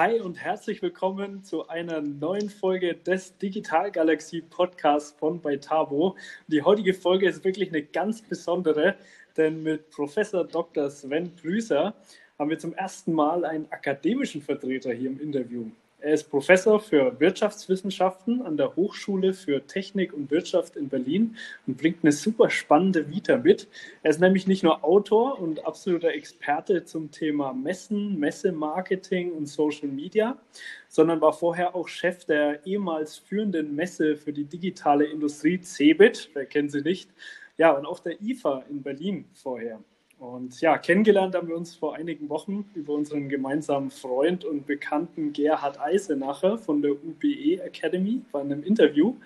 Hi und herzlich willkommen zu einer neuen Folge des Digital Galaxie Podcasts von Beitabo. Die heutige Folge ist wirklich eine ganz besondere, denn mit Professor Dr. Sven Grüßer haben wir zum ersten Mal einen akademischen Vertreter hier im Interview. Er ist Professor für Wirtschaftswissenschaften an der Hochschule für Technik und Wirtschaft in Berlin und bringt eine super spannende Vita mit. Er ist nämlich nicht nur Autor und absoluter Experte zum Thema Messen, Messemarketing und Social Media, sondern war vorher auch Chef der ehemals führenden Messe für die digitale Industrie CeBIT, wer kennt sie nicht, ja, und auch der IFA in Berlin vorher. Und ja, kennengelernt haben wir uns vor einigen Wochen über unseren gemeinsamen Freund und Bekannten Gerhard Eisenacher von der UBE Academy bei einem Interview.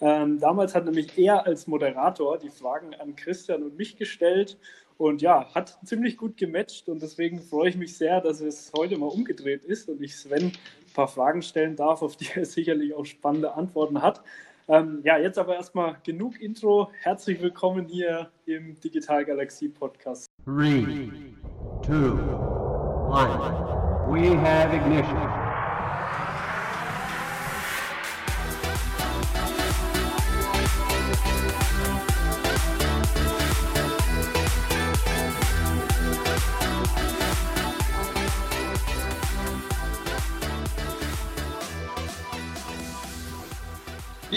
Ähm, damals hat nämlich er als Moderator die Fragen an Christian und mich gestellt und ja, hat ziemlich gut gematcht und deswegen freue ich mich sehr, dass es heute mal umgedreht ist und ich Sven ein paar Fragen stellen darf, auf die er sicherlich auch spannende Antworten hat. Ähm, ja, jetzt aber erstmal genug Intro. Herzlich willkommen hier im Digital Galaxie Podcast. Three, two, one. We have ignition.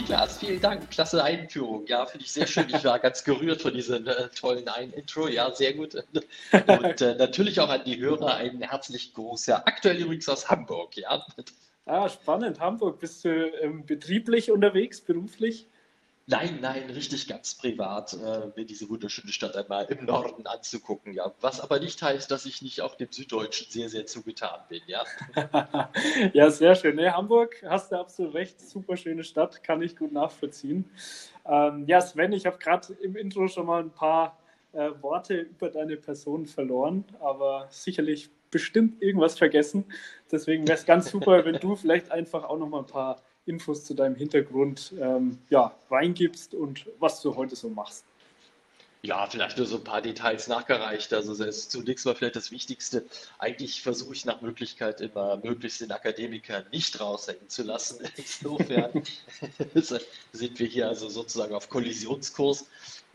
Niklas, vielen Dank. Klasse Einführung. Ja, finde ich sehr schön. Ich war ganz gerührt von diesem äh, tollen Ein-Intro. Ja, sehr gut. Und äh, natürlich auch an die Hörer einen herzlichen Gruß. Ja, aktuell übrigens aus Hamburg. Ja. Ah, spannend. Hamburg. Bist du ähm, betrieblich unterwegs, beruflich? Nein, nein, richtig ganz privat, äh, mir diese wunderschöne Stadt einmal im Norden anzugucken, ja. Was aber nicht heißt, dass ich nicht auch dem Süddeutschen sehr, sehr zugetan bin, ja. ja, sehr schön. Nee, Hamburg, hast du absolut recht, super schöne Stadt, kann ich gut nachvollziehen. Ähm, ja, Sven, ich habe gerade im Intro schon mal ein paar äh, Worte über deine Person verloren, aber sicherlich bestimmt irgendwas vergessen. Deswegen wäre es ganz super, wenn du vielleicht einfach auch noch mal ein paar Infos zu deinem Hintergrund ähm, ja, reingibst und was du heute so machst. Ja, vielleicht nur so ein paar Details nachgereicht. Also zunächst mal vielleicht das Wichtigste. Eigentlich versuche ich nach Möglichkeit immer möglichst den Akademiker nicht raushängen zu lassen. Insofern sind wir hier also sozusagen auf Kollisionskurs.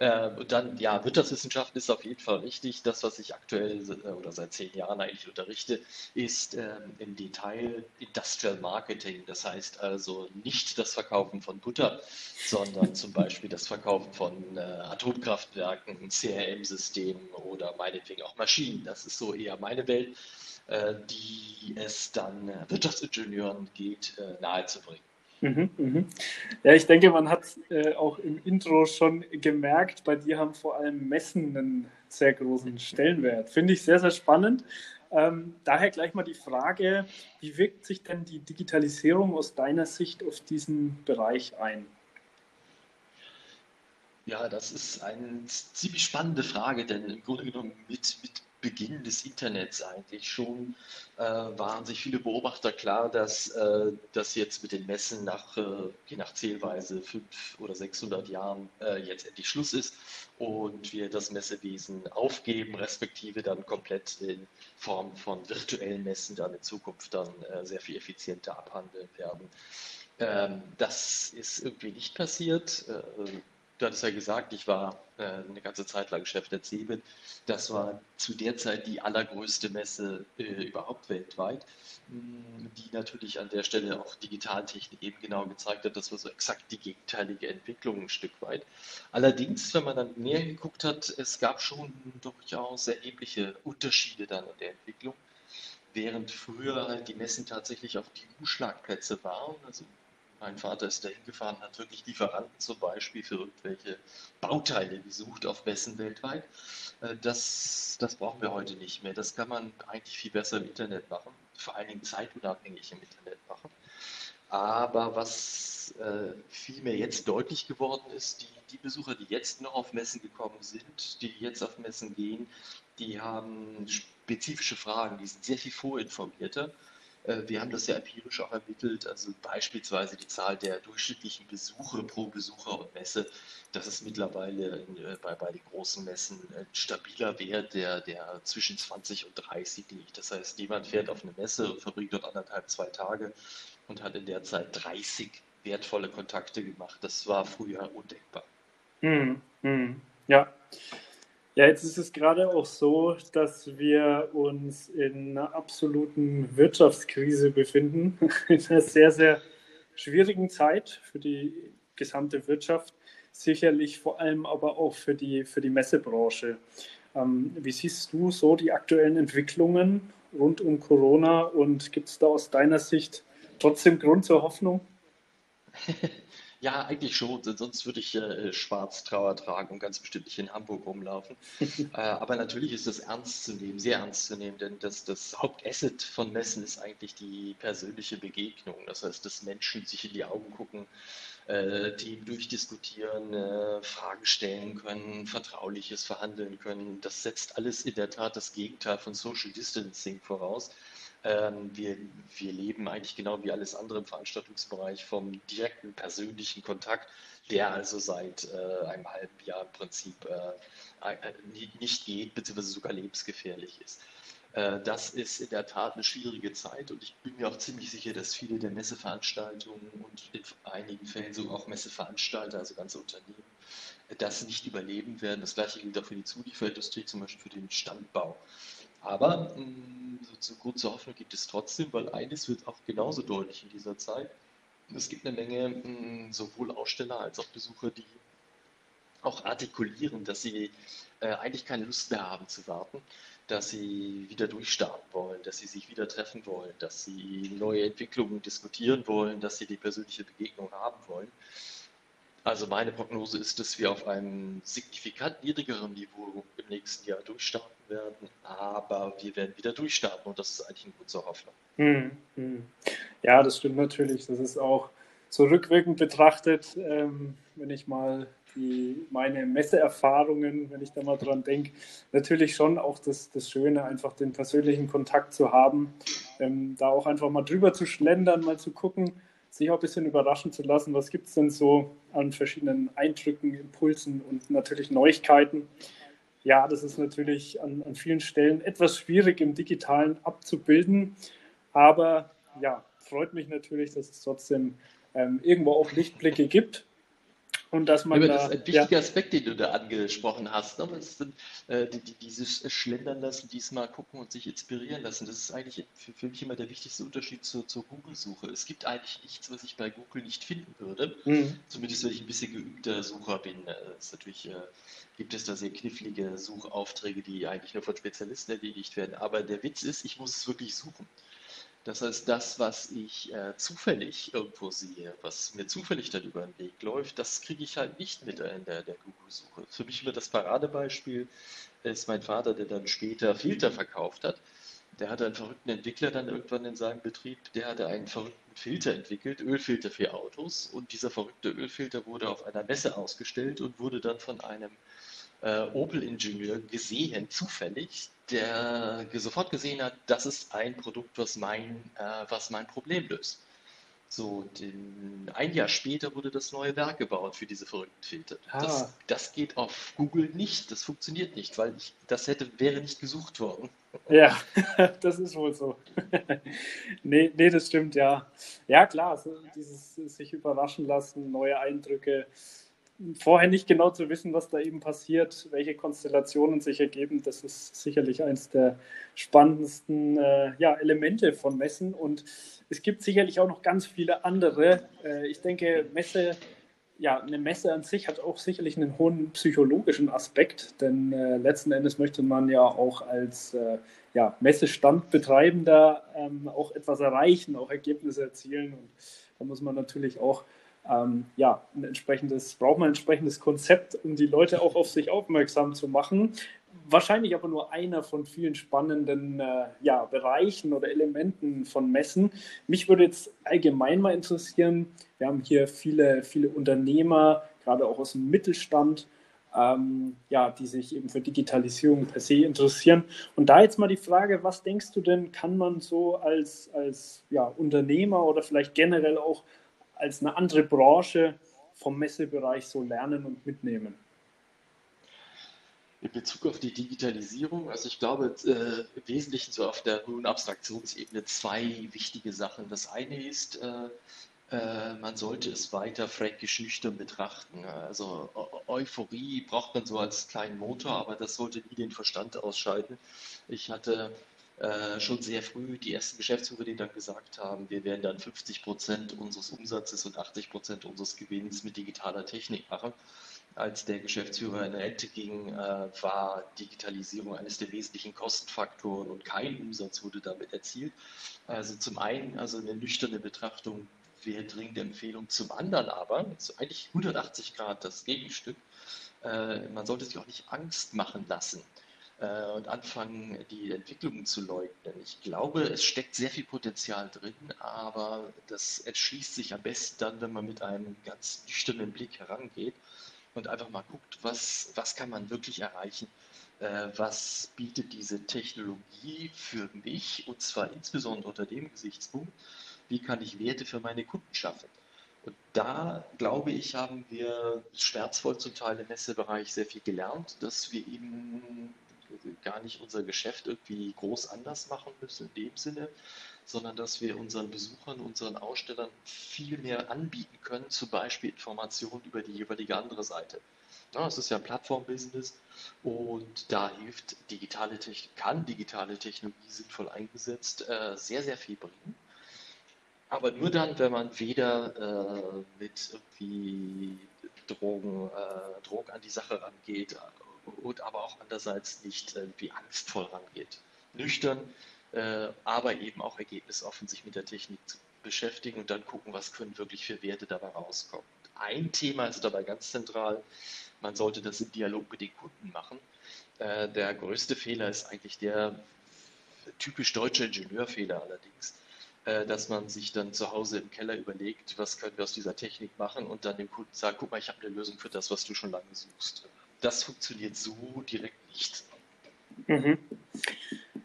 Ähm, und dann, ja, Wirtschaftswissenschaften ist auf jeden Fall wichtig. Das, was ich aktuell äh, oder seit zehn Jahren eigentlich unterrichte, ist ähm, im Detail Industrial Marketing. Das heißt also nicht das Verkaufen von Butter, sondern zum Beispiel das Verkaufen von äh, Atomkraftwerken, CRM-Systemen oder meinetwegen auch Maschinen. Das ist so eher meine Welt, äh, die es dann äh, Wirtschaftsingenieuren geht, äh, nahezubringen. Mhm, mhm. Ja, ich denke, man hat äh, auch im Intro schon gemerkt, bei dir haben vor allem Messen einen sehr großen Stellenwert. Finde ich sehr, sehr spannend. Ähm, daher gleich mal die Frage, wie wirkt sich denn die Digitalisierung aus deiner Sicht auf diesen Bereich ein? Ja, das ist eine ziemlich spannende Frage, denn im Grunde genommen mit, mit Beginn des Internets eigentlich schon äh, waren sich viele Beobachter klar, dass äh, das jetzt mit den Messen nach, äh, je nach Zählweise, 500 oder 600 Jahren äh, jetzt endlich Schluss ist und wir das Messewesen aufgeben, respektive dann komplett in Form von virtuellen Messen dann in Zukunft dann äh, sehr viel effizienter abhandeln werden. Ähm, das ist irgendwie nicht passiert äh, Du hattest ja gesagt, ich war äh, eine ganze Zeit lang Chef der CeBIT. Das war zu der Zeit die allergrößte Messe äh, überhaupt weltweit, mh, die natürlich an der Stelle auch Digitaltechnik eben genau gezeigt hat, das war so exakt die gegenteilige Entwicklung ein Stück weit. Allerdings, wenn man dann näher geguckt hat, es gab schon durchaus erhebliche Unterschiede dann in der Entwicklung. Während früher halt die Messen tatsächlich auf die Umschlagplätze waren, also mein Vater ist dahin gefahren, hat wirklich Lieferanten zum Beispiel für irgendwelche Bauteile gesucht auf Messen weltweit. Äh, das, das brauchen wir heute nicht mehr. Das kann man eigentlich viel besser im Internet machen, vor allen Dingen zeitunabhängig im Internet machen. Aber was äh, vielmehr jetzt deutlich geworden ist, die, die Besucher, die jetzt noch auf Messen gekommen sind, die jetzt auf Messen gehen, die haben spezifische Fragen, die sind sehr viel vorinformierter wir haben das ja empirisch auch ermittelt, also beispielsweise die Zahl der durchschnittlichen Besuche pro Besucher und Messe, das ist mittlerweile äh, bei, bei den großen Messen ein stabiler Wert, der, der zwischen 20 und 30 liegt. Das heißt, jemand fährt auf eine Messe und verbringt dort anderthalb, zwei Tage und hat in der Zeit 30 wertvolle Kontakte gemacht. Das war früher undenkbar. Hm, hm, ja. Ja, jetzt ist es gerade auch so, dass wir uns in einer absoluten Wirtschaftskrise befinden, in einer sehr, sehr schwierigen Zeit für die gesamte Wirtschaft, sicherlich vor allem aber auch für die, für die Messebranche. Ähm, wie siehst du so die aktuellen Entwicklungen rund um Corona und gibt es da aus deiner Sicht trotzdem Grund zur Hoffnung? Ja, eigentlich schon, sonst würde ich äh, schwarz Trauer tragen und ganz bestimmt nicht in Hamburg rumlaufen. äh, aber natürlich ist das ernst zu nehmen, sehr ernst zu nehmen, denn das, das Hauptasset von Messen ist eigentlich die persönliche Begegnung. Das heißt, dass Menschen sich in die Augen gucken, äh, Themen durchdiskutieren, äh, Fragen stellen können, Vertrauliches verhandeln können. Das setzt alles in der Tat das Gegenteil von Social Distancing voraus. Ähm, wir, wir leben eigentlich genau wie alles andere im Veranstaltungsbereich vom direkten persönlichen Kontakt, der also seit äh, einem halben Jahr im Prinzip äh, äh nicht geht, beziehungsweise sogar lebensgefährlich ist. Äh, das ist in der Tat eine schwierige Zeit und ich bin mir auch ziemlich sicher, dass viele der Messeveranstaltungen und in einigen Fällen sogar auch Messeveranstalter, also ganze Unternehmen, das nicht überleben werden. Das gleiche gilt auch für die Zulieferindustrie, zum Beispiel für den Standbau. Aber mh, mm, so Grund zur Hoffnung gibt es trotzdem, weil eines wird auch genauso deutlich in dieser Zeit. Es gibt eine Menge mm, sowohl Aussteller als auch Besucher, die auch artikulieren, dass sie äh, eigentlich keine Lust mehr haben zu warten, dass sie wieder durchstarten wollen, dass sie sich wieder treffen wollen, dass sie neue Entwicklungen diskutieren wollen, dass sie die persönliche Begegnung haben wollen. Also meine Prognose ist, dass wir auf einem signifikant niedrigeren Niveau im nächsten Jahr durchstarten werden, aber wir werden wieder durchstarten und das ist eigentlich ein guter Hoffnung. Hm, hm. Ja, das stimmt natürlich. Das ist auch zurückwirkend betrachtet, ähm, wenn ich mal die, meine Messeerfahrungen, wenn ich da mal dran denke, natürlich schon auch das, das Schöne, einfach den persönlichen Kontakt zu haben, ähm, da auch einfach mal drüber zu schlendern, mal zu gucken, sich auch ein bisschen überraschen zu lassen, was gibt es denn so an verschiedenen Eindrücken, Impulsen und natürlich Neuigkeiten. Ja, das ist natürlich an, an vielen Stellen etwas schwierig im digitalen abzubilden, aber ja, freut mich natürlich, dass es trotzdem ähm, irgendwo auch Lichtblicke gibt und dass man ja, da, das ist ein wichtiger ja. Aspekt, den du da angesprochen hast. Ne? Sind, äh, die, die, dieses Schlendern lassen, diesmal gucken und sich inspirieren lassen. Das ist eigentlich für, für mich immer der wichtigste Unterschied zur, zur Google-Suche. Es gibt eigentlich nichts, was ich bei Google nicht finden würde. Mhm. Zumindest, wenn ich ein bisschen geübter Sucher bin. Äh, ist natürlich äh, gibt es da sehr knifflige Suchaufträge, die eigentlich nur von Spezialisten erledigt werden. Aber der Witz ist, ich muss es wirklich suchen. Das heißt, das, was ich äh, zufällig irgendwo sehe, was mir zufällig dann über den Weg läuft, das kriege ich halt nicht mit in der, der Google-Suche. Für mich immer das Paradebeispiel ist mein Vater, der dann später Filter verkauft hat. Der hatte einen verrückten Entwickler dann irgendwann in seinem Betrieb, der hatte einen verrückten Filter entwickelt, Ölfilter für Autos. Und dieser verrückte Ölfilter wurde auf einer Messe ausgestellt und wurde dann von einem äh, Opel-Ingenieur gesehen, zufällig, der sofort gesehen hat, das ist ein Produkt, was mein, äh, was mein Problem löst. So, den, ein Jahr später wurde das neue Werk gebaut für diese verrückten Filter. Ah. Das, das, geht auf Google nicht, das funktioniert nicht, weil ich, das hätte, wäre nicht gesucht worden. Ja, das ist wohl so. nee, nee, das stimmt, ja. Ja, klar, so dieses sich überraschen lassen, neue Eindrücke, vorher nicht genau zu wissen, was da eben passiert, welche Konstellationen sich ergeben, das ist sicherlich eines der spannendsten äh, ja, Elemente von Messen. Und es gibt sicherlich auch noch ganz viele andere. Äh, ich denke, Messe, ja, eine Messe an sich hat auch sicherlich einen hohen psychologischen Aspekt, denn äh, letzten Endes möchte man ja auch als äh, ja, Messestandbetreibender ähm, auch etwas erreichen, auch Ergebnisse erzielen. Und da muss man natürlich auch ähm, ja, ein entsprechendes, braucht man ein entsprechendes Konzept, um die Leute auch auf sich aufmerksam zu machen. Wahrscheinlich aber nur einer von vielen spannenden äh, ja, Bereichen oder Elementen von Messen. Mich würde jetzt allgemein mal interessieren, wir haben hier viele, viele Unternehmer, gerade auch aus dem Mittelstand, ähm, ja, die sich eben für Digitalisierung per se interessieren. Und da jetzt mal die Frage, was denkst du denn, kann man so als, als ja, Unternehmer oder vielleicht generell auch als eine andere Branche vom Messebereich so lernen und mitnehmen? In Bezug auf die Digitalisierung, also ich glaube äh, im Wesentlichen so auf der hohen Abstraktionsebene zwei wichtige Sachen. Das eine ist, äh, äh, man sollte es weiter fränkisch nüchtern betrachten. Also Euphorie braucht man so als kleinen Motor, aber das sollte nie den Verstand ausschalten. Ich hatte äh, schon sehr früh die ersten Geschäftsführer, die dann gesagt haben, wir werden dann 50 Prozent unseres Umsatzes und 80 Prozent unseres Gewinns mit digitaler Technik machen als der Geschäftsführer in Rente ging, äh, war Digitalisierung eines der wesentlichen Kostenfaktoren und kein Umsatz wurde damit erzielt. Also zum einen, also eine nüchterne Betrachtung wäre dringende Empfehlung, zum anderen aber, so eigentlich 180 Grad das Gegenstück, äh, man sollte sich auch nicht Angst machen lassen und anfangen, die Entwicklungen zu leugnen. Ich glaube, es steckt sehr viel Potenzial drin, aber das entschließt sich am besten dann, wenn man mit einem ganz nüchternen Blick herangeht und einfach mal guckt, was, was kann man wirklich erreichen, äh, was bietet diese Technologie für mich und zwar insbesondere unter dem Gesichtspunkt, wie kann ich Werte für meine Kunden schaffen. Und da, glaube ich, haben wir schmerzvoll zum Teil im Messebereich sehr viel gelernt, dass wir eben gar nicht unser Geschäft irgendwie groß anders machen müssen in dem Sinne, sondern dass wir unseren Besuchern, unseren Ausstellern viel mehr anbieten können, zum Beispiel Informationen über die jeweilige andere Seite. Ja, es ist ja ein Plattform-Business und da hilft digitale Technik, kann digitale Technologie sinnvoll eingesetzt äh, sehr, sehr viel bringen. Aber nur dann, wenn man weder äh, mit irgendwie Drogen, äh, Drogen an die Sache rangeht und aber auch andererseits nicht irgendwie angstvoll rangeht. Nüchtern, äh, aber eben auch ergebnisoffen sich mit der Technik zu beschäftigen und dann gucken, was können wirklich für Werte dabei rauskommen. Ein Thema ist dabei ganz zentral, man sollte das im Dialog mit den Kunden machen. Äh, der größte Fehler ist eigentlich der typisch deutsche Ingenieurfehler allerdings, äh, dass man sich dann zu Hause im Keller überlegt, was können wir aus dieser Technik machen und dann dem Kunden sagt, guck mal, ich habe eine Lösung für das, was du schon lange suchst. Das funktioniert so direkt nicht. Mhm.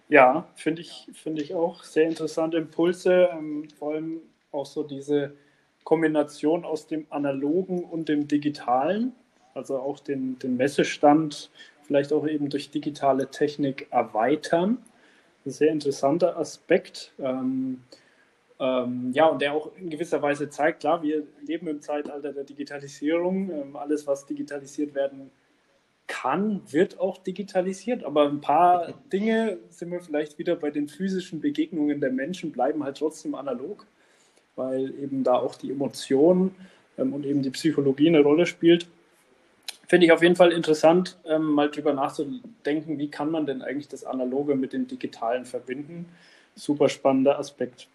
Ja, finde ich, find ich auch sehr interessante Impulse, ähm, vor allem auch so diese Kombination aus dem Analogen und dem Digitalen, also auch den, den Messestand vielleicht auch eben durch digitale Technik erweitern. Ein sehr interessanter Aspekt. Ähm, ähm, ja, und der auch in gewisser Weise zeigt, klar, wir leben im Zeitalter der Digitalisierung. Ähm, alles, was digitalisiert werden kann, wird auch digitalisiert, aber ein paar Dinge sind wir vielleicht wieder bei den physischen Begegnungen der Menschen, bleiben halt trotzdem analog, weil eben da auch die Emotion ähm, und eben die Psychologie eine Rolle spielt. Finde ich auf jeden Fall interessant, ähm, mal drüber nachzudenken, wie kann man denn eigentlich das Analoge mit dem Digitalen verbinden. Super spannender Aspekt.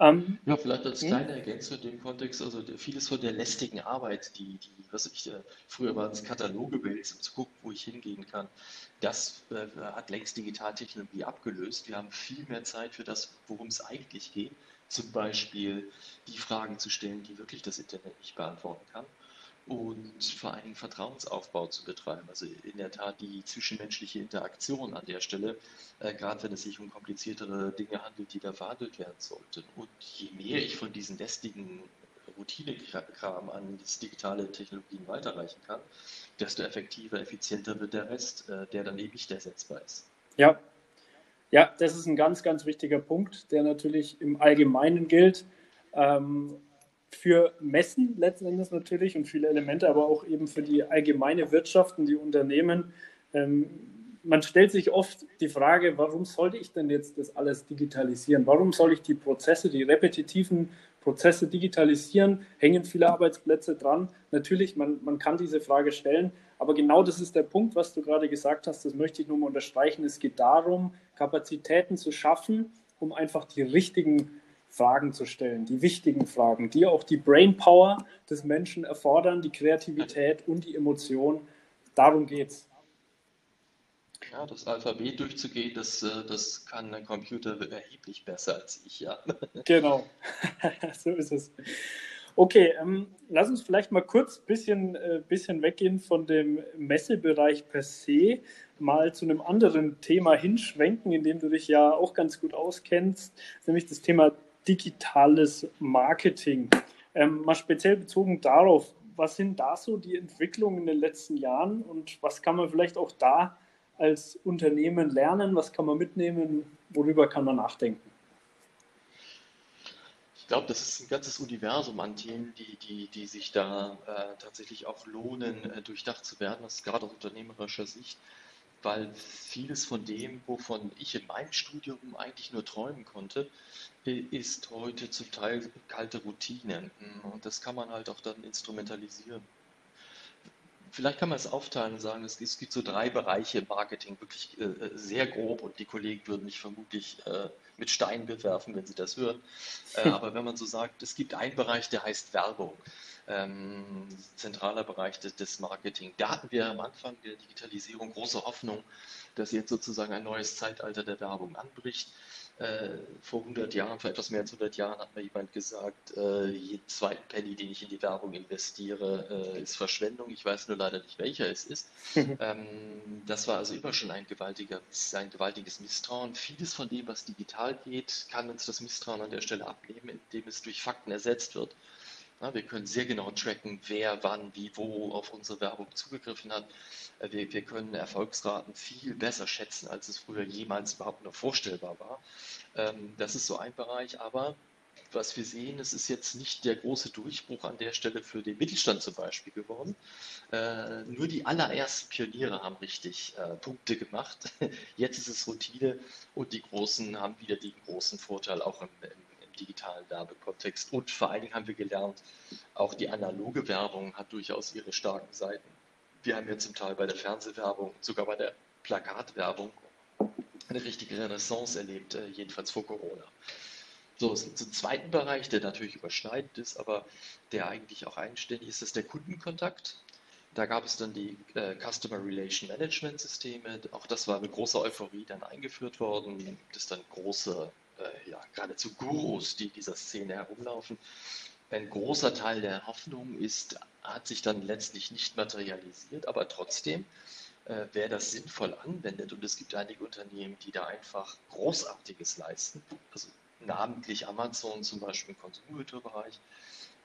Ähm, ja, vielleicht als hm? kleine Ergänzung in dem Kontext, also vieles von der lästigen Arbeit, die, die was ich, äh, früher waren es Kataloge um zu gucken, wo ich hingehen kann, das äh, hat längst Digitaltechnologie abgelöst. Wir haben viel mehr Zeit für das, worum es eigentlich geht. Zum Beispiel die Fragen zu stellen, die wirklich das Internet nicht beantworten kann und vor allen Dingen Vertrauensaufbau zu betreiben. Also in der Tat die zwischenmenschliche Interaktion an der Stelle, äh, gerade wenn es sich um kompliziertere Dinge handelt, die da verhandelt werden sollten. Und je mehr ich von diesen lästigen Routinekram an digitale Technologien weiterreichen kann, desto effektiver, effizienter wird der Rest, äh, der dann eben nicht ersetzbar ist. Ja. Ja, das ist ein ganz, ganz wichtiger Punkt, der natürlich im Allgemeinen gilt. Ähm, für Messen letzten Endes natürlich und viele Elemente, aber auch eben für die allgemeine Wirtschaft und die Unternehmen. Ähm, man stellt sich oft die Frage, warum sollte ich denn jetzt das alles digitalisieren? Warum soll ich die Prozesse, die repetitiven Prozesse digitalisieren? Hängen viele Arbeitsplätze dran? Natürlich, man, man kann diese Frage stellen, aber genau das ist der Punkt, was du gerade gesagt hast, das möchte ich nur mal unterstreichen. Es geht darum, Kapazitäten zu schaffen, um einfach die richtigen Fragen zu stellen, die wichtigen Fragen, die auch die Brainpower des Menschen erfordern, die Kreativität und die Emotion. Darum geht's. Ja, das Alphabet durchzugehen, das, äh, das kann ein Computer erheblich besser als ich, ja. Genau, so ist es. Okay, ähm, lass uns vielleicht mal kurz ein bisschen, äh, bisschen weggehen von dem Messebereich per se, mal zu einem anderen Thema hinschwenken, in dem du dich ja auch ganz gut auskennst, nämlich das Thema digitales Marketing. Ähm, mal speziell bezogen darauf, was sind da so die Entwicklungen in den letzten Jahren und was kann man vielleicht auch da als Unternehmen lernen, was kann man mitnehmen, worüber kann man nachdenken? Ich glaube, das ist ein ganzes Universum an Themen, die, die, die sich da äh, tatsächlich auch lohnen, äh, durchdacht zu werden. Ist gerade aus unternehmerischer Sicht, weil vieles von dem, wovon ich in meinem Studium eigentlich nur träumen konnte, ist heute zum Teil kalte Routine. Und das kann man halt auch dann instrumentalisieren. Vielleicht kann man es aufteilen und sagen, es, gibt so drei Bereiche im Marketing, wirklich äh, äh, sehr grob und die Kollegen würden mich vermutlich äh, mit Steinen bewerfen, wenn sie das hören. Äh, aber wenn man so sagt, es gibt einen Bereich, der heißt Werbung, ähm, zentraler Bereich des, des Marketing. Da hatten wir am Anfang der Digitalisierung große Hoffnung, dass jetzt sozusagen ein neues Zeitalter der Werbung anbricht. Äh, vor 100 Jahren, vor etwas mehr als 100 Jahren hat mir jemand gesagt, äh, jeden zweiten Penny, den ich in die Werbung investiere, äh, ist Verschwendung. Ich weiß nur leider nicht, welcher es ist. ähm, das war also immer schon ein, gewaltiger, ein gewaltiges Misstrauen. Vieles von dem, was digital geht, kann uns das Misstrauen an der Stelle abnehmen, indem es durch Fakten ersetzt wird. Wir können sehr genau tracken, wer wann, wie, wo auf unsere Werbung zugegriffen hat. Äh, wir, wir, können Erfolgsraten viel besser schätzen, als es früher jemals überhaupt noch vorstellbar war. Ähm, das ist so ein Bereich, aber was wir sehen, es ist jetzt nicht der große Durchbruch an der Stelle für den Mittelstand zum Beispiel geworden. Äh, nur die allerersten Pioniere haben richtig äh, Punkte gemacht. Jetzt ist es Routine und die Großen haben wieder den großen Vorteil auch im, im digitalen Werbekontext. Und vor allen Dingen haben wir gelernt, auch die analoge Werbung hat durchaus ihre starken Seiten. Wir haben ja zum Teil bei der Fernsehwerbung, sogar bei der Plakatwerbung eine richtige Renaissance erlebt, äh, jedenfalls vor Corona. So, zum zweiten Bereich, der natürlich überschneidend ist, aber der eigentlich auch eigenständig ist, ist der Kundenkontakt. Da gab es dann die äh, Customer Relation Management Systeme. Auch das war mit großer Euphorie dann eingeführt worden. Da gibt es dann große äh, ja, geradezu Gurus, die in dieser Szene herumlaufen. Ein großer Teil der Hoffnung ist, hat sich dann letztlich nicht materialisiert, aber trotzdem, äh, wer das sinnvoll anwendet, und es gibt einige Unternehmen, die da einfach Großartiges leisten, also namentlich Amazon zum Beispiel im Konsumgüterbereich, ähm,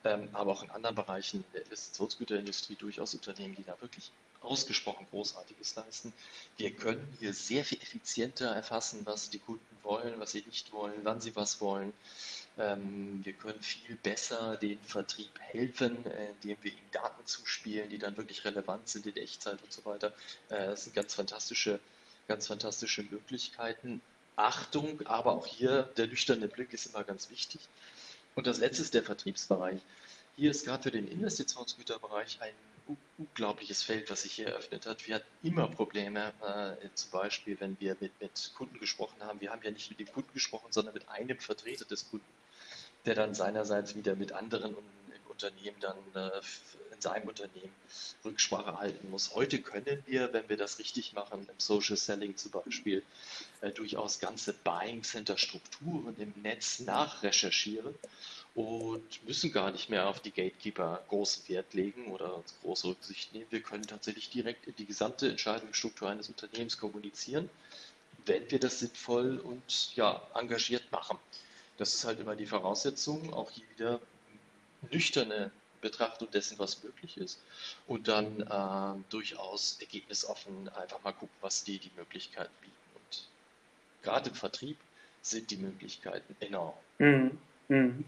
aber auch in anderen Bereichen der Investitionsgüterindustrie durchaus Unternehmen, die da wirklich ausgesprochen Großartiges leisten. Wir können hier sehr viel effizienter erfassen, was die Kunden wollen, was sie nicht wollen, wann sie was wollen. Ähm, wir können viel besser den Vertrieb helfen, äh, indem wir ihnen Daten zuspielen, die dann wirklich relevant sind in Echtzeit und so weiter. Äh, das sind ganz fantastische, ganz fantastische Möglichkeiten. Achtung, aber auch hier der nüchterne Blick ist immer ganz wichtig. Und das letzte ist der Vertriebsbereich. Hier ist gerade für den Investitionsgüterbereich ein unglaubliches Feld, was sich hier eröffnet hat. Wir hatten immer Probleme, äh, zum Beispiel, wenn wir mit, mit Kunden gesprochen haben. Wir haben ja nicht mit dem Kunden gesprochen, sondern mit einem Vertreter des Kunden, der dann seinerseits wieder mit anderen im Unternehmen dann äh, in seinem Unternehmen Rücksprache halten muss. Heute können wir, wenn wir das richtig machen, im Social Selling zum Beispiel, äh, durchaus ganze Buying Center Strukturen im Netz nachrecherchieren und müssen gar nicht mehr auf die Gatekeeper großen Wert legen oder große Rücksicht nehmen. Wir können tatsächlich direkt in die gesamte Entscheidungsstruktur eines Unternehmens kommunizieren, wenn wir das sinnvoll und ja, engagiert machen. Das ist halt immer die Voraussetzung, auch hier wieder nüchterne Betrachtung dessen, was möglich ist und dann äh, durchaus ergebnisoffen einfach mal gucken, was die die Möglichkeiten bieten. Und gerade im Vertrieb sind die Möglichkeiten enorm. Mhm. Mhm.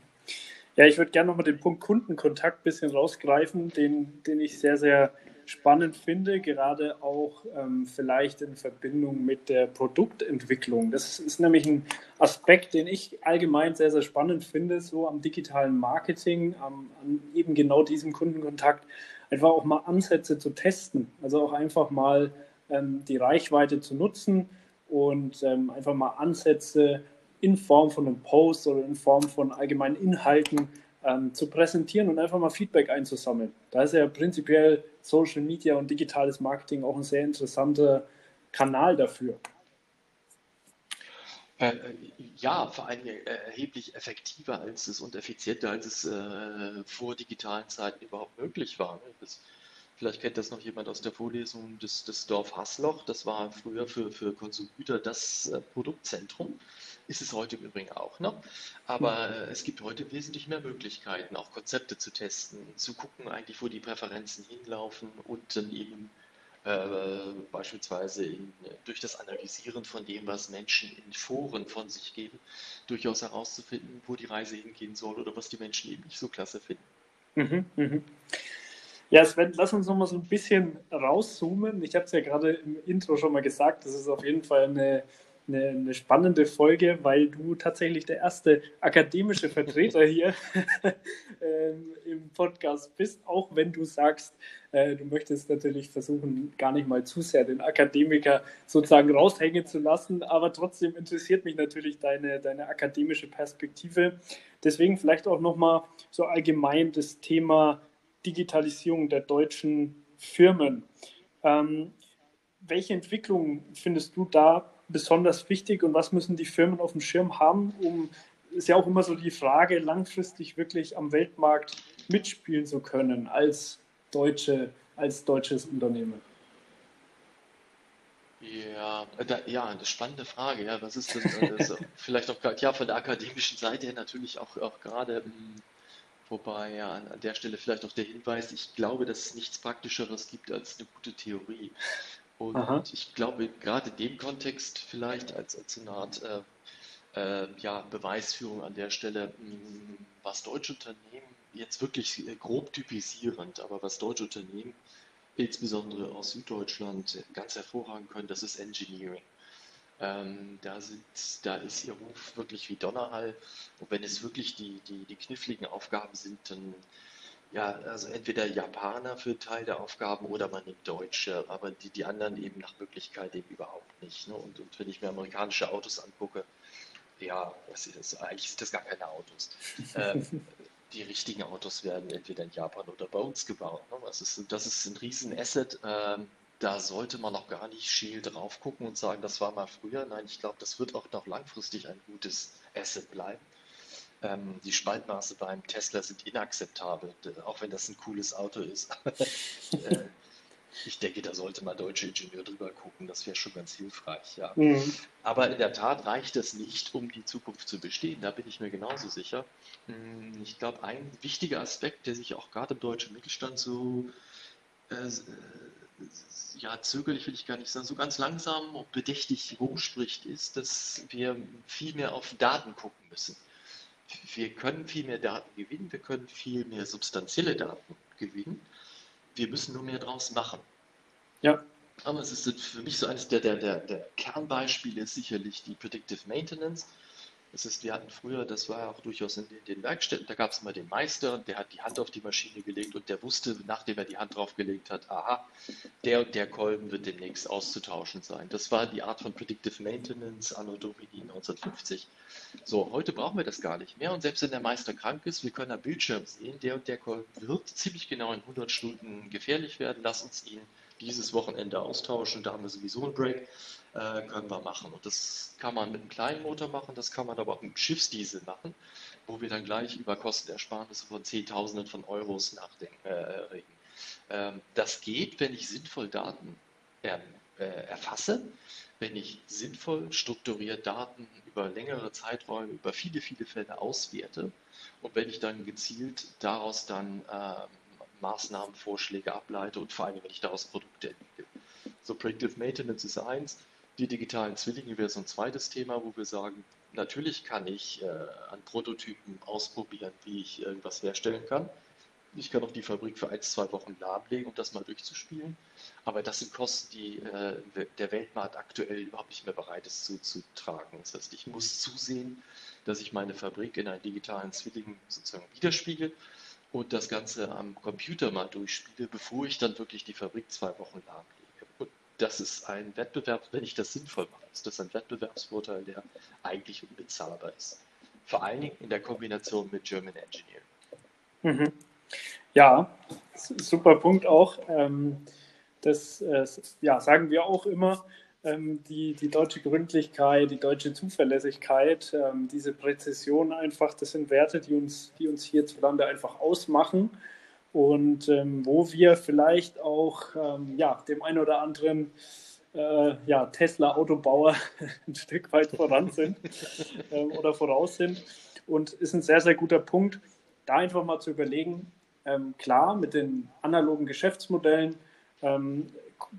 Ja, ich würde gerne nochmal den Punkt Kundenkontakt ein bisschen rausgreifen, den, den ich sehr, sehr spannend finde, gerade auch ähm, vielleicht in Verbindung mit der Produktentwicklung. Das ist nämlich ein Aspekt, den ich allgemein sehr, sehr spannend finde, so am digitalen Marketing, am, an eben genau diesem Kundenkontakt, einfach auch mal Ansätze zu testen. Also auch einfach mal ähm, die Reichweite zu nutzen und ähm, einfach mal Ansätze in Form von einem Post oder in Form von allgemeinen Inhalten ähm, zu präsentieren und einfach mal Feedback einzusammeln. Da ist ja prinzipiell Social Media und digitales Marketing auch ein sehr interessanter Kanal dafür. Äh, ja, vor allem äh, erheblich effektiver als es und effizienter, als es äh, vor digitalen Zeiten überhaupt möglich war. Das, vielleicht kennt das noch jemand aus der Vorlesung, das, das Dorf Hasloch, das war früher für, für Konsumgüter das äh, Produktzentrum. Ist es heute im Übrigen auch noch. Aber äh, es gibt heute wesentlich mehr Möglichkeiten, auch Konzepte zu testen, zu gucken eigentlich, wo die Präferenzen hinlaufen und dann eben äh, beispielsweise in, durch das Analysieren von dem, was Menschen in Foren von sich geben, durchaus herauszufinden, wo die Reise hingehen soll oder was die Menschen eben nicht so klasse finden. Mhm, mhm. Ja, Sven, lass uns noch mal so ein bisschen rauszoomen. Ich habe es ja gerade im Intro schon mal gesagt, das ist auf jeden Fall eine eine, eine, spannende Folge, weil du tatsächlich der erste akademische Vertreter hier ähm, im Podcast bist, auch wenn du sagst, äh, du möchtest natürlich versuchen, gar nicht mal zu sehr den Akademiker sozusagen raushängen zu lassen, aber trotzdem interessiert mich natürlich deine, deine akademische Perspektive. Deswegen vielleicht auch nochmal so allgemein das Thema Digitalisierung der deutschen Firmen. Ähm, welche Entwicklungen findest du da besonders wichtig und was müssen die Firmen auf dem Schirm haben, um, ist ja auch immer so die Frage, langfristig wirklich am Weltmarkt mitspielen zu können als, deutsche, als deutsches Unternehmen? Ja, da, ja, eine spannende Frage. Ja, was ist denn das, vielleicht auch ja, von der akademischen Seite her natürlich auch, auch gerade, hm, wobei ja an der Stelle vielleicht auch der Hinweis, ich glaube, dass es nichts Praktischeres gibt als eine gute Theorie. Und Aha. ich glaube, gerade in dem Kontext vielleicht als, als eine Art äh, äh, ja, Beweisführung an der Stelle, mh, hm, was deutsche Unternehmen jetzt wirklich äh, grob typisierend, aber was deutsche Unternehmen insbesondere aus Süddeutschland ganz hervorragend können, das ist Engineering. Ähm, da, sind, da ist ihr Ruf wirklich wie Donnerhall. Und wenn es wirklich die, die, die kniffligen Aufgaben sind, dann ja, also entweder Japaner für Teil der Aufgaben oder man nimmt Deutsche, aber die, die anderen eben nach Möglichkeit eben überhaupt nicht. Ne? Und, und wenn ich mir amerikanische Autos angucke, ja, das ist, eigentlich sind das gar keine Autos. Ähm, die richtigen Autos werden entweder in Japan oder bei uns gebaut. Ne? Das, ist, das ist ein Riesen-Asset. Ähm, da sollte man noch gar nicht scheel drauf gucken und sagen, das war mal früher. Nein, ich glaube, das wird auch noch langfristig ein gutes Asset bleiben. Ähm, die Spaltmaße beim Tesla sind inakzeptabel, auch wenn das ein cooles Auto ist. äh, ich denke, da sollte mal deutsche Ingenieur drüber gucken, das wäre schon ganz hilfreich, ja. Mhm. Aber in der Tat reicht es nicht, um die Zukunft zu bestehen, da bin ich mir genauso sicher. Hm, ich glaube, ein wichtiger Aspekt, der sich auch gerade im deutschen Mittelstand so äh, ja, zögerlich will ich gar nicht sagen, so ganz langsam und bedächtig rumspricht, ist, dass wir viel mehr auf Daten gucken müssen wir können viel mehr Daten gewinnen, wir können viel mehr substanzielle Daten gewinnen. Wir müssen nur mehr draus machen. Ja. Aber es ist für mich so eines der, der, der, der Kernbeispiele ist sicherlich die Predictive Maintenance. Das ist, wir hatten früher, das war auch durchaus in den, Werkstätten, da gab es immer den Meister, der hat die Hand auf die Maschine gelegt und der wusste, nachdem er die Hand drauf gelegt hat, aha, der und der Kolben wird demnächst auszutauschen sein. Das war die Art von Predictive Maintenance anno Domini 1950. So, heute brauchen wir das gar nicht mehr und selbst wenn der Meister krank ist, wir können am Bildschirm sehen, der und der Kolben wird ziemlich genau in 100 Stunden gefährlich werden, lass uns ihn dieses Wochenende austauschen, da haben wir sowieso einen Break äh, können wir machen. Und das kann man mit einem kleinen Motor machen, das kann man aber auch mit einem Schiffsdiesel machen, wo wir dann gleich über Kostenersparnisse von Zehntausenden von Euros nachdenken, äh. Ähm, das geht, wenn ich sinnvoll Daten äh, erfasse, wenn ich sinnvoll strukturiert Daten über längere Zeiträume, über viele, viele Fälle auswerte und wenn ich dann gezielt daraus dann Maßnahmenvorschläge ableite und vor allem, wenn ich daraus Produkte entwickle. So Predictive Maintenance ist eins, die digitalen Zwillinge wäre so ein zweites Thema, wo wir sagen, natürlich kann ich äh, an Prototypen ausprobieren, wie ich irgendwas herstellen kann. Ich kann auch die Fabrik für ein, zwei Wochen lahmlegen, um das mal durchzuspielen. Aber das sind Kosten, die äh, der Weltmarkt aktuell überhaupt nicht mehr bereit ist zu, tragen. Das heißt, ich muss zusehen, dass ich meine Fabrik in einen digitalen Zwilling sozusagen widerspiegel und das Ganze am Computer mal durchspiele, bevor ich dann wirklich die Fabrik zwei Wochen lahmlege das ist ein Wettbewerb, wenn ich das sinnvoll mache, ist das ein Wettbewerbsvorteil, der eigentlich unbezahlbar ist. Vor allen Dingen in der Kombination mit German Engineering. Mhm. Ja, super Punkt auch. Ähm, das äh, ja, sagen wir auch immer. Ähm, die, die deutsche Gründlichkeit, die deutsche Zuverlässigkeit, ähm, diese Präzision einfach, das sind Werte, die uns, die uns hierzulande einfach ausmachen und ähm, wo wir vielleicht auch ja, dem einen oder anderen äh, ja, Tesla-Autobauer ein Stück weit voran sind ähm, oder voraus sind. Und ist ein sehr, sehr guter Punkt, da einfach mal zu überlegen, ähm, klar, mit den analogen Geschäftsmodellen ähm,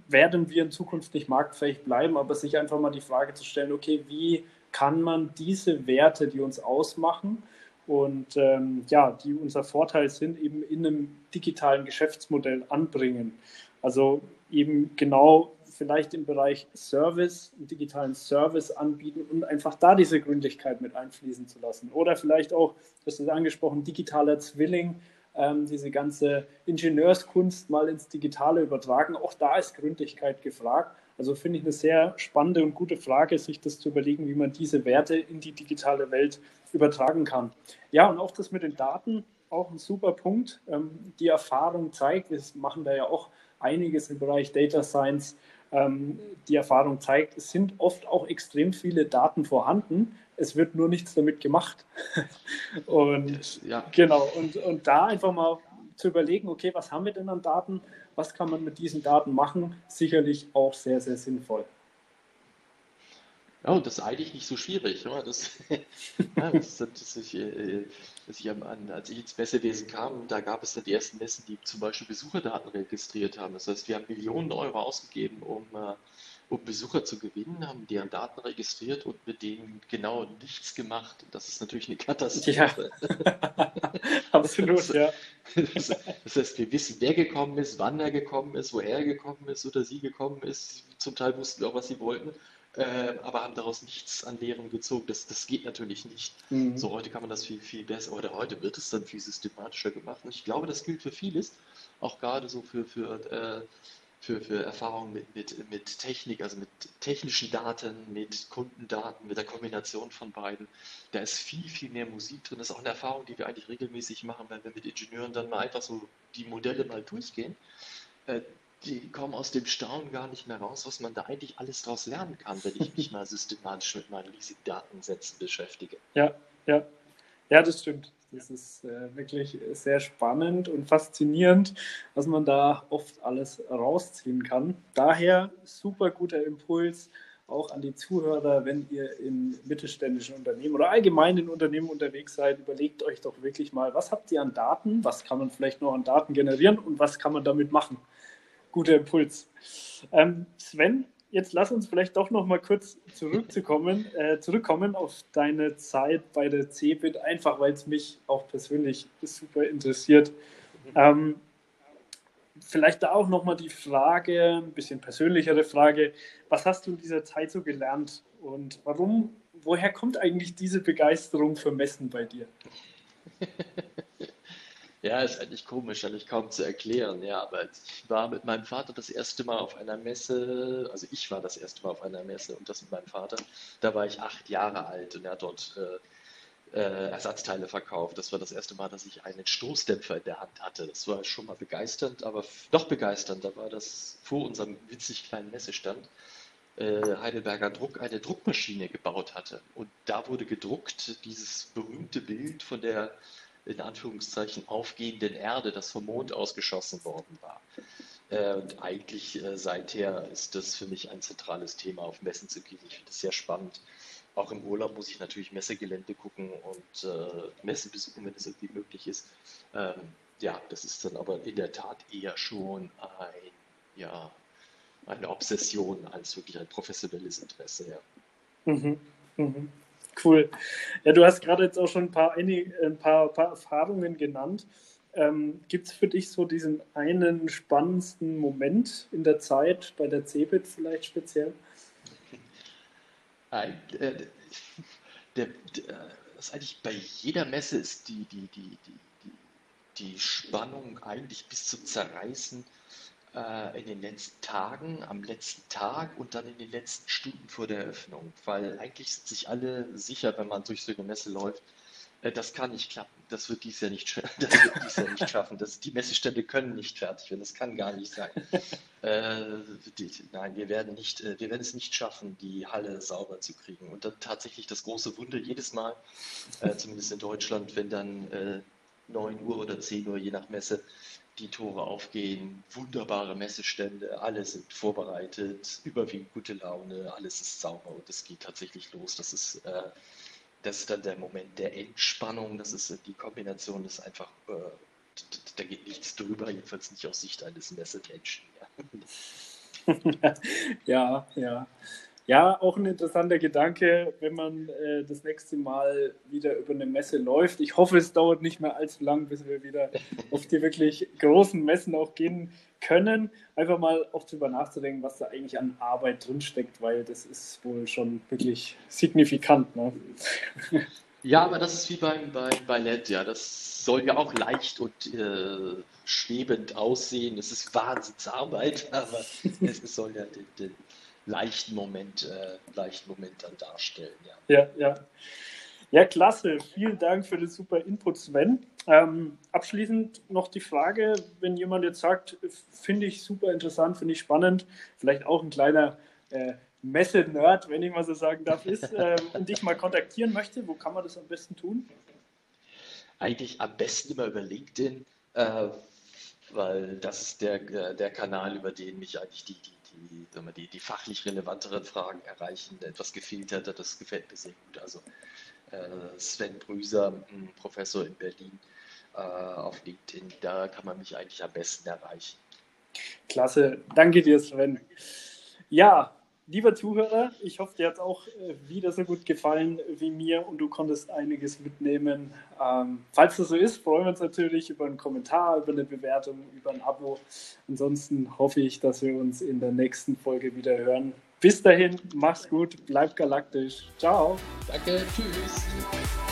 werden wir in Zukunft nicht marktfähig bleiben, aber sich einfach mal die Frage zu stellen, okay, wie kann man diese Werte, die uns ausmachen und ähm, ja, die unser Vorteil sind, eben in einem digitalen Geschäftsmodell anbringen. Also eben genau vielleicht im Bereich Service, einen digitalen Service anbieten und einfach da diese Gründlichkeit mit einfließen zu lassen. Oder vielleicht auch, das ist angesprochen, digitaler Zwilling, ähm, diese ganze Ingenieurskunst mal ins Digitale übertragen. Auch da ist Gründlichkeit gefragt. Also finde ich eine sehr spannende und gute Frage, sich das zu überlegen, wie man diese Werte in die digitale Welt übertragen kann. Ja, und auch das mit den Daten, auch ein super Punkt. Ähm, die Erfahrung zeigt, wir machen da ja auch einiges im Bereich Data Science. Ähm, die Erfahrung zeigt, es sind oft auch extrem viele Daten vorhanden es wird nur nichts damit gemacht. und ja. genau, und, und da einfach mal zu überlegen, okay, was haben wir denn an Daten, was kann man mit diesen Daten machen, sicherlich auch sehr, sehr sinnvoll. Ja, und das ist eigentlich nicht so schwierig. Ja, das, ja, das, das ich, dass ich an, als ich ins Messewesen kam, da gab es dann die ersten Messen, die zum Beispiel Besucherdaten registriert haben. Das heißt, wir haben Millionen Euro ausgegeben, um äh, um Besucher zu gewinnen, haben deren Daten registriert und mit denen genau nichts gemacht. Das ist natürlich eine Katastrophe. Ja. Absolut, ja. Das heißt, wir wissen, wer gekommen ist, wann er gekommen ist, woher er gekommen ist oder sie gekommen ist. Zum Teil wussten wir auch, was sie wollten, äh, aber haben daraus nichts an Lehren gezogen. Das, das geht natürlich nicht. Mhm. So, heute kann man das viel, viel besser, oder heute wird es dann viel systematischer gemacht. Und ich glaube, das gilt für vieles, auch gerade so für, für äh, für, für Erfahrungen mit, mit, mit Technik, also mit technischen Daten, mit Kundendaten, mit der Kombination von beiden. Da ist viel, viel mehr Musik drin. Das ist auch eine Erfahrung, die wir eigentlich regelmäßig machen, wenn wir mit Ingenieuren dann mal einfach so die Modelle mal durchgehen. Die kommen aus dem Staunen gar nicht mehr raus, was man da eigentlich alles daraus lernen kann, wenn ich mich mal systematisch mit meinen riesigen Datensätzen beschäftige. Ja, ja. Ja, das stimmt. Das ist äh, wirklich sehr spannend und faszinierend, was man da oft alles rausziehen kann. Daher super guter Impuls auch an die Zuhörer, wenn ihr in mittelständischen Unternehmen oder allgemein in Unternehmen unterwegs seid, überlegt euch doch wirklich mal, was habt ihr an Daten, was kann man vielleicht noch an Daten generieren und was kann man damit machen. Guter Impuls. Ähm, Sven, jetzt lass uns vielleicht doch noch mal kurz zurückzukommen, äh, zurückkommen auf deine Zeit bei der CeBIT, einfach weil es mich auch persönlich super interessiert. Ähm, vielleicht da auch noch mal die Frage, ein bisschen persönlichere Frage, was hast du in dieser Zeit so gelernt und warum, woher kommt eigentlich diese Begeisterung für Messen bei dir? Ja, ist eigentlich komisch, eigentlich kaum zu erklären. Ja, aber ich war mit meinem Vater das erste Mal auf einer Messe, also ich war das erste Mal auf einer Messe und das mit meinem Vater. Da war ich acht Jahre alt und er hat dort äh, äh, Ersatzteile verkauft. Das war das erste Mal, dass ich einen Stoßdämpfer in der Hand hatte. Das war schon mal begeisternd, aber noch begeisternder war das vor unserem winzig kleinen Messestand. Äh, Heidelberger Druck eine Druckmaschine gebaut hatte. Und da wurde gedruckt dieses berühmte Bild von der in Anführungszeichen aufgehenden Erde, das vom Mond ausgeschossen worden war. Äh, und eigentlich äh, seither ist das für mich ein zentrales Thema, auf Messen zu gehen. Ich finde das sehr spannend. Auch im Urlaub muss ich natürlich Messegelände gucken und äh, Messen besuchen, wenn es irgendwie möglich ist. Ähm, ja, das ist dann aber in der Tat eher schon ein, ja, eine Obsession als wirklich ein professionelles Interesse. Ja. Mhm. Mhm. Cool. Ja, du hast gerade jetzt auch schon ein paar, ein paar, paar Erfahrungen genannt. Ähm, Gibt es für dich so diesen einen spannendsten Moment in der Zeit bei der CeBIT vielleicht speziell? Äh, der, der, das eigentlich bei jeder Messe ist die, die, die, die, die Spannung eigentlich bis zum Zerreißen äh, in den letzten Tagen, am letzten Tag und dann in den letzten Stunden vor der Eröffnung, weil eigentlich sind sich alle sicher, wenn man durch so eine Messe läuft, Äh, das kann nicht klappen. Das wird dies Jahr nicht, das wird dies Jahr nicht schaffen. Das, die Messestände können nicht fertig werden. Das kann gar nicht sein. äh, die, nein, wir werden, nicht, äh, wir werden es nicht schaffen, die Halle sauber zu kriegen. Und dann tatsächlich das große Wunder jedes Mal, äh, zumindest in Deutschland, wenn dann äh, 9 Uhr oder 10 Uhr, je nach Messe, die Tore aufgehen, wunderbare Messestände, alle sind vorbereitet, überwiegend gute Laune, alles ist sauber und es geht tatsächlich los. Das ist äh, das ist dann der Moment der Entspannung, das ist die Kombination, ist einfach, äh, da geht nichts drüber, jedenfalls nicht aus Sicht eines Messemenschen. Ja. ja, ja. Ja, auch ein interessanter Gedanke, wenn man äh, das nächste Mal wieder über eine Messe läuft. Ich hoffe, es dauert nicht mehr allzu lang, bis wir wieder auf die wirklich großen Messen auch gehen können. Einfach mal auch darüber nachzudenken, was da eigentlich an Arbeit drinsteckt, weil das ist wohl schon wirklich signifikant. Ne? Ja, aber das ist wie beim, beim Ballett, ja. Das soll ja auch leicht und äh, schwebend aussehen. Es ist Wahnsinnsarbeit, aber es soll ja den, den leichten Moment, äh, leichten Moment dann darstellen. Ja. ja, ja. Ja, klasse. Vielen Dank für den super Input, Sven. Ähm, abschließend noch die Frage, wenn jemand jetzt sagt, finde ich super interessant, finde ich spannend, vielleicht auch ein kleiner äh, Messe-Nerd, wenn ich mal so sagen darf, ist äh, und dich mal kontaktieren möchte, wo kann man das am besten tun? Eigentlich am besten immer über LinkedIn, äh, weil das ist der, äh, der Kanal, über den mich eigentlich die, die die, die, die fachlich relevanteren Fragen erreichen, etwas hat, das gefällt mir sehr gut. Also äh, Sven Brüser, Professor in Berlin, äh, auf LinkedIn, da kann man mich eigentlich am besten erreichen. Klasse, danke dir, Sven. Ja, Lieber Zuhörer, ich hoffe, dir hat es auch äh, wieder so gut gefallen wie mir und du konntest einiges mitnehmen. Ähm, falls das so ist, freuen wir uns natürlich über einen Kommentar, über eine Bewertung, über ein Abo. Ansonsten hoffe ich, dass wir uns in der nächsten Folge wieder hören. Bis dahin, mach's gut, bleib galaktisch. Ciao. Danke, tschüss.